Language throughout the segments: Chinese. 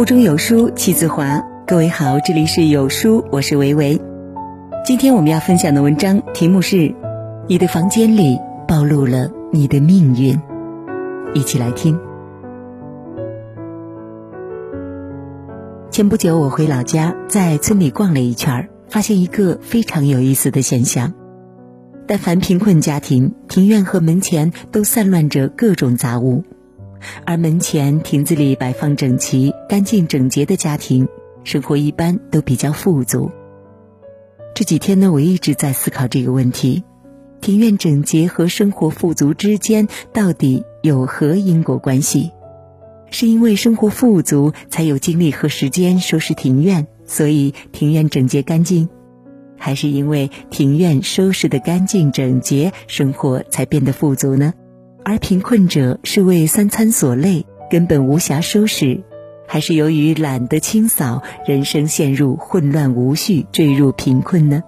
腹中有书气自华。各位好，这里是有书，我是维维。今天我们要分享的文章题目是：你的房间里暴露了你的命运。一起来听。前不久我回老家，在村里逛了一圈，发现一个非常有意思的现象：但凡贫困家庭，庭院和门前都散乱着各种杂物，而门前亭子里摆放整齐、干净整洁的家庭。生活一般都比较富足。这几天呢，我一直在思考这个问题：庭院整洁和生活富足之间到底有何因果关系？是因为生活富足才有精力和时间收拾庭院，所以庭院整洁干净；还是因为庭院收拾的干净整洁，生活才变得富足呢？而贫困者是为三餐所累，根本无暇收拾。还是由于懒得清扫，人生陷入混乱无序，坠入贫困呢？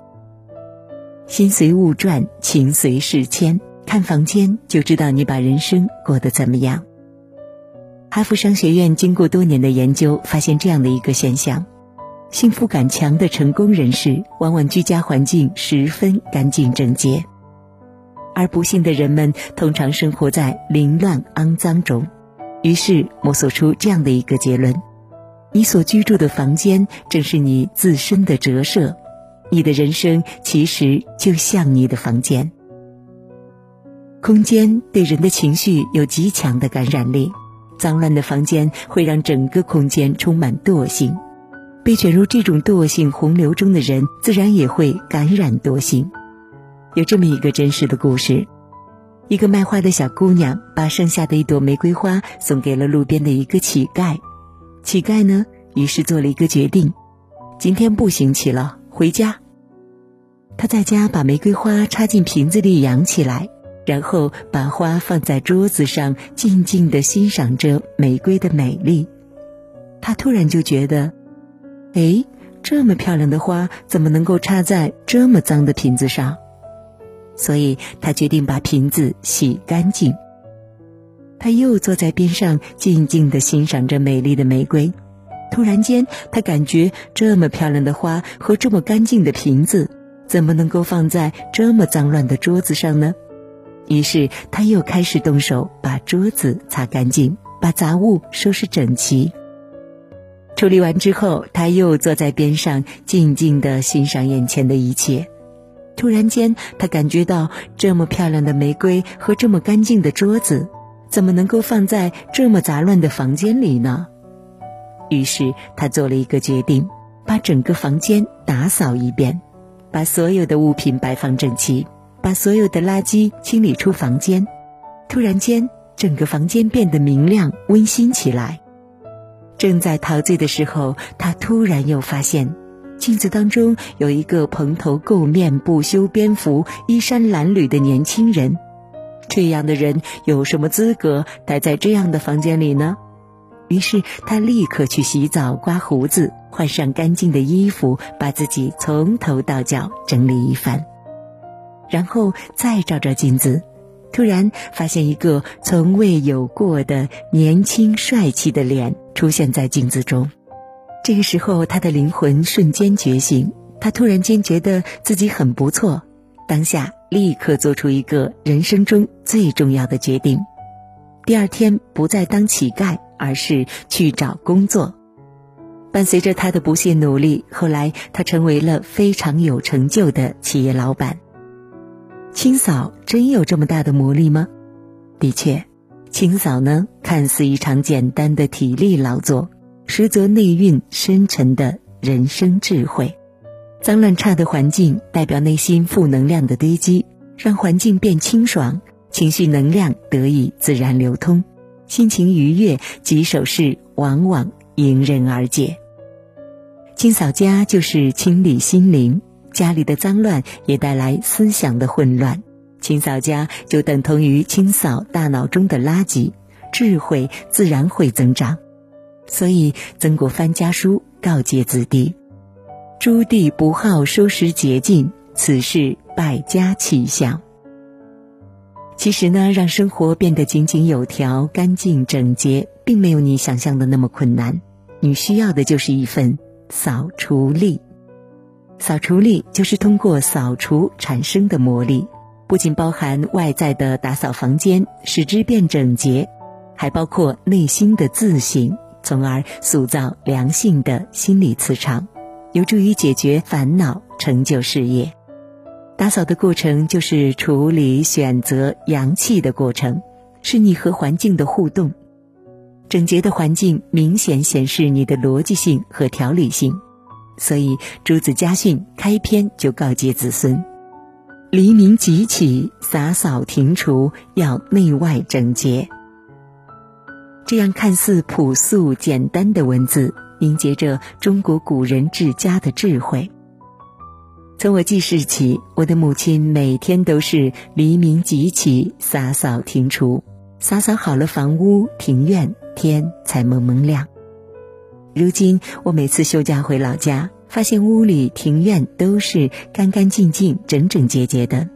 心随物转，情随事迁，看房间就知道你把人生过得怎么样。哈佛商学院经过多年的研究，发现这样的一个现象：幸福感强的成功人士，往往居家环境十分干净整洁，而不幸的人们通常生活在凌乱肮脏中。于是摸索出这样的一个结论：你所居住的房间正是你自身的折射，你的人生其实就像你的房间。空间对人的情绪有极强的感染力，脏乱的房间会让整个空间充满惰性，被卷入这种惰性洪流中的人，自然也会感染惰性。有这么一个真实的故事。一个卖花的小姑娘把剩下的一朵玫瑰花送给了路边的一个乞丐，乞丐呢，于是做了一个决定：今天不行乞了，回家。他在家把玫瑰花插进瓶子里养起来，然后把花放在桌子上，静静的欣赏着玫瑰的美丽。他突然就觉得，哎，这么漂亮的花怎么能够插在这么脏的瓶子上？所以他决定把瓶子洗干净。他又坐在边上，静静的欣赏着美丽的玫瑰。突然间，他感觉这么漂亮的花和这么干净的瓶子，怎么能够放在这么脏乱的桌子上呢？于是他又开始动手，把桌子擦干净，把杂物收拾整齐。处理完之后，他又坐在边上，静静的欣赏眼前的一切。突然间，他感觉到这么漂亮的玫瑰和这么干净的桌子，怎么能够放在这么杂乱的房间里呢？于是他做了一个决定，把整个房间打扫一遍，把所有的物品摆放整齐，把所有的垃圾清理出房间。突然间，整个房间变得明亮温馨起来。正在陶醉的时候，他突然又发现。镜子当中有一个蓬头垢面、不修边幅、衣衫褴褛的年轻人，这样的人有什么资格待在这样的房间里呢？于是他立刻去洗澡、刮胡子、换上干净的衣服，把自己从头到脚整理一番，然后再照照镜子，突然发现一个从未有过的年轻帅气的脸出现在镜子中。这个时候，他的灵魂瞬间觉醒，他突然间觉得自己很不错，当下立刻做出一个人生中最重要的决定：第二天不再当乞丐，而是去找工作。伴随着他的不懈努力，后来他成为了非常有成就的企业老板。清扫真有这么大的魔力吗？的确，清扫呢，看似一场简单的体力劳作。实则内蕴深沉的人生智慧。脏乱差的环境代表内心负能量的堆积，让环境变清爽，情绪能量得以自然流通，心情愉悦，棘手事往往迎刃而解。清扫家就是清理心灵，家里的脏乱也带来思想的混乱，清扫家就等同于清扫大脑中的垃圾，智慧自然会增长。所以，曾国藩家书告诫子弟：“朱棣不好收拾洁净，此事败家气象。”其实呢，让生活变得井井有条、干净整洁，并没有你想象的那么困难。你需要的就是一份扫除力。扫除力就是通过扫除产生的魔力，不仅包含外在的打扫房间，使之变整洁，还包括内心的自省，从而塑造良性的心理磁场，有助于解决烦恼，成就事业。打扫的过程就是处理、选择阳气的过程，是你和环境的互动。整洁的环境明显显示你的逻辑性和条理性。所以，朱子家训开篇就告诫子孙：黎明即起，洒扫庭除，要内外整洁。这样看似朴素简单的文字，凝结着中国古人治家的智慧。从我记事起，我的母亲每天都是黎明即起，洒扫庭除，洒扫好了房屋庭院，天才蒙蒙亮。如今我每次休假回老家，发现屋里庭院都是干干净净、整整洁洁的。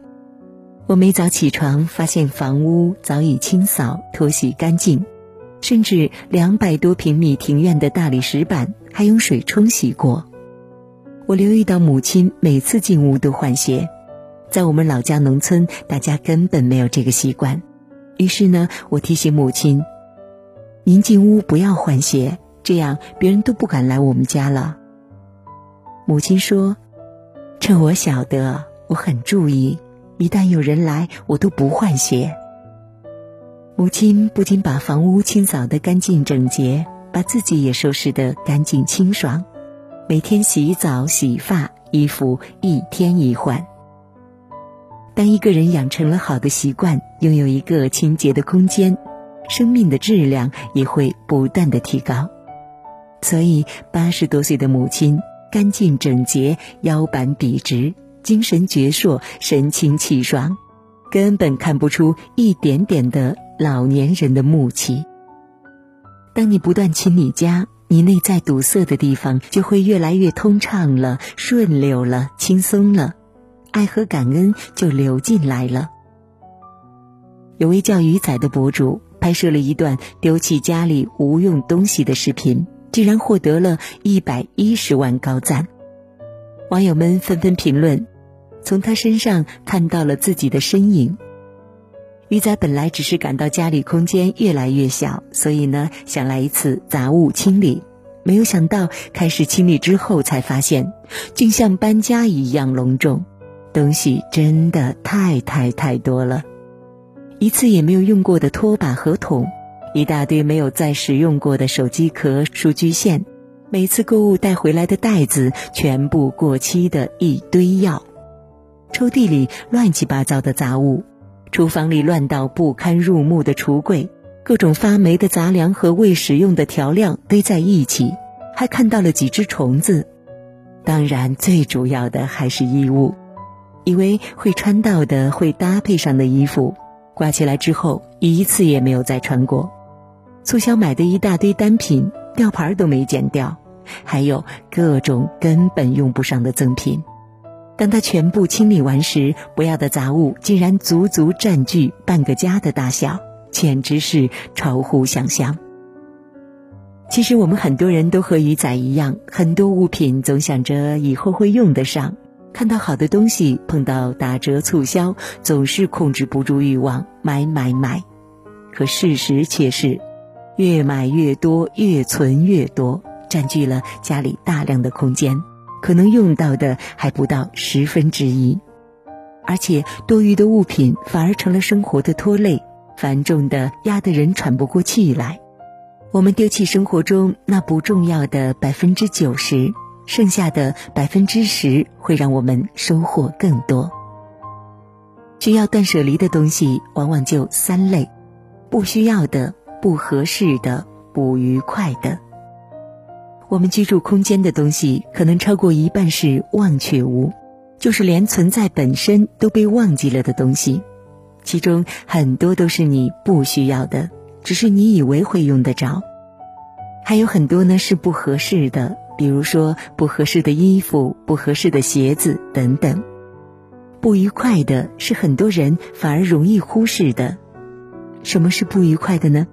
我每早起床，发现房屋早已清扫、拖洗干净，甚至两百多平米庭院的大理石板还用水冲洗过。我留意到母亲每次进屋都换鞋，在我们老家农村，大家根本没有这个习惯。于是呢，我提醒母亲：“您进屋不要换鞋。”这样别人都不敢来我们家了。母亲说：“趁我晓得，我很注意，一旦有人来，我都不换鞋。”母亲不仅把房屋清扫得干净整洁，把自己也收拾得干净清爽，每天洗澡洗发，衣服一天一换。当一个人养成了好的习惯，拥有一个清洁的空间，生命的质量也会不断的提高。所以，八十多岁的母亲干净整洁，腰板笔直，精神矍铄，神清气爽，根本看不出一点点的老年人的木气。当你不断清理家，你内在堵塞的地方就会越来越通畅了、顺溜了、轻松了，爱和感恩就流进来了。有位叫鱼仔的博主拍摄了一段丢弃家里无用东西的视频。竟然获得了一百一十万高赞，网友们纷纷评论，从他身上看到了自己的身影。鱼仔本来只是感到家里空间越来越小，所以呢想来一次杂物清理，没有想到开始清理之后才发现，竟像搬家一样隆重，东西真的太太太多了，一次也没有用过的拖把和桶。一大堆没有再使用过的手机壳、数据线，每次购物带回来的袋子全部过期的一堆药，抽屉里乱七八糟的杂物，厨房里乱到不堪入目的橱柜，各种发霉的杂粮和未使用的调料堆在一起，还看到了几只虫子。当然，最主要的还是衣物，以为会穿到的、会搭配上的衣服，挂起来之后一次也没有再穿过。促销买的一大堆单品，吊牌都没剪掉，还有各种根本用不上的赠品。当他全部清理完时，不要的杂物竟然足足占据半个家的大小，简直是超乎想象。其实我们很多人都和鱼仔一样，很多物品总想着以后会用得上，看到好的东西，碰到打折促销，总是控制不住欲望买买买。可事实却是。越买越多，越存越多，占据了家里大量的空间，可能用到的还不到十分之一，而且多余的物品反而成了生活的拖累，繁重的压得人喘不过气来。我们丢弃生活中那不重要的百分之九十，剩下的百分之十会让我们收获更多。需要断舍离的东西往往就三类：不需要的。不合适的、不愉快的，我们居住空间的东西可能超过一半是忘却物，就是连存在本身都被忘记了的东西。其中很多都是你不需要的，只是你以为会用得着；还有很多呢是不合适的，比如说不合适的衣服、不合适的鞋子等等。不愉快的是很多人反而容易忽视的。什么是不愉快的呢？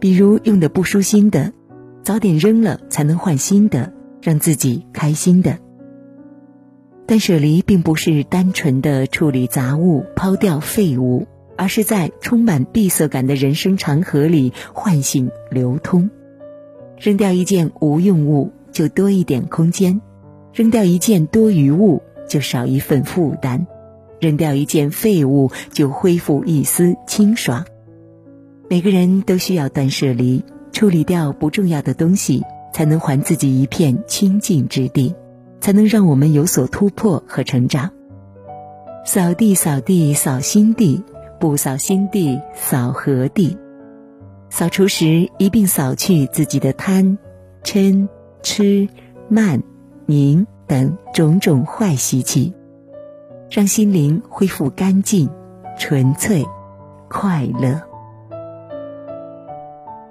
比如用的不舒心的，早点扔了，才能换新的，让自己开心的。断舍离并不是单纯的处理杂物、抛掉废物，而是在充满闭塞感的人生长河里唤醒流通。扔掉一件无用物，就多一点空间；扔掉一件多余物，就少一份负担；扔掉一件废物，就恢复一丝清爽。每个人都需要断舍离，处理掉不重要的东西，才能还自己一片清净之地。才能让我们有所突破和成长。扫地，扫地，扫心地；不扫心地，扫何地？扫除时一并扫去自己的贪、嗔、痴、慢、宁等种种坏习气，让心灵恢复干净、纯粹、快乐。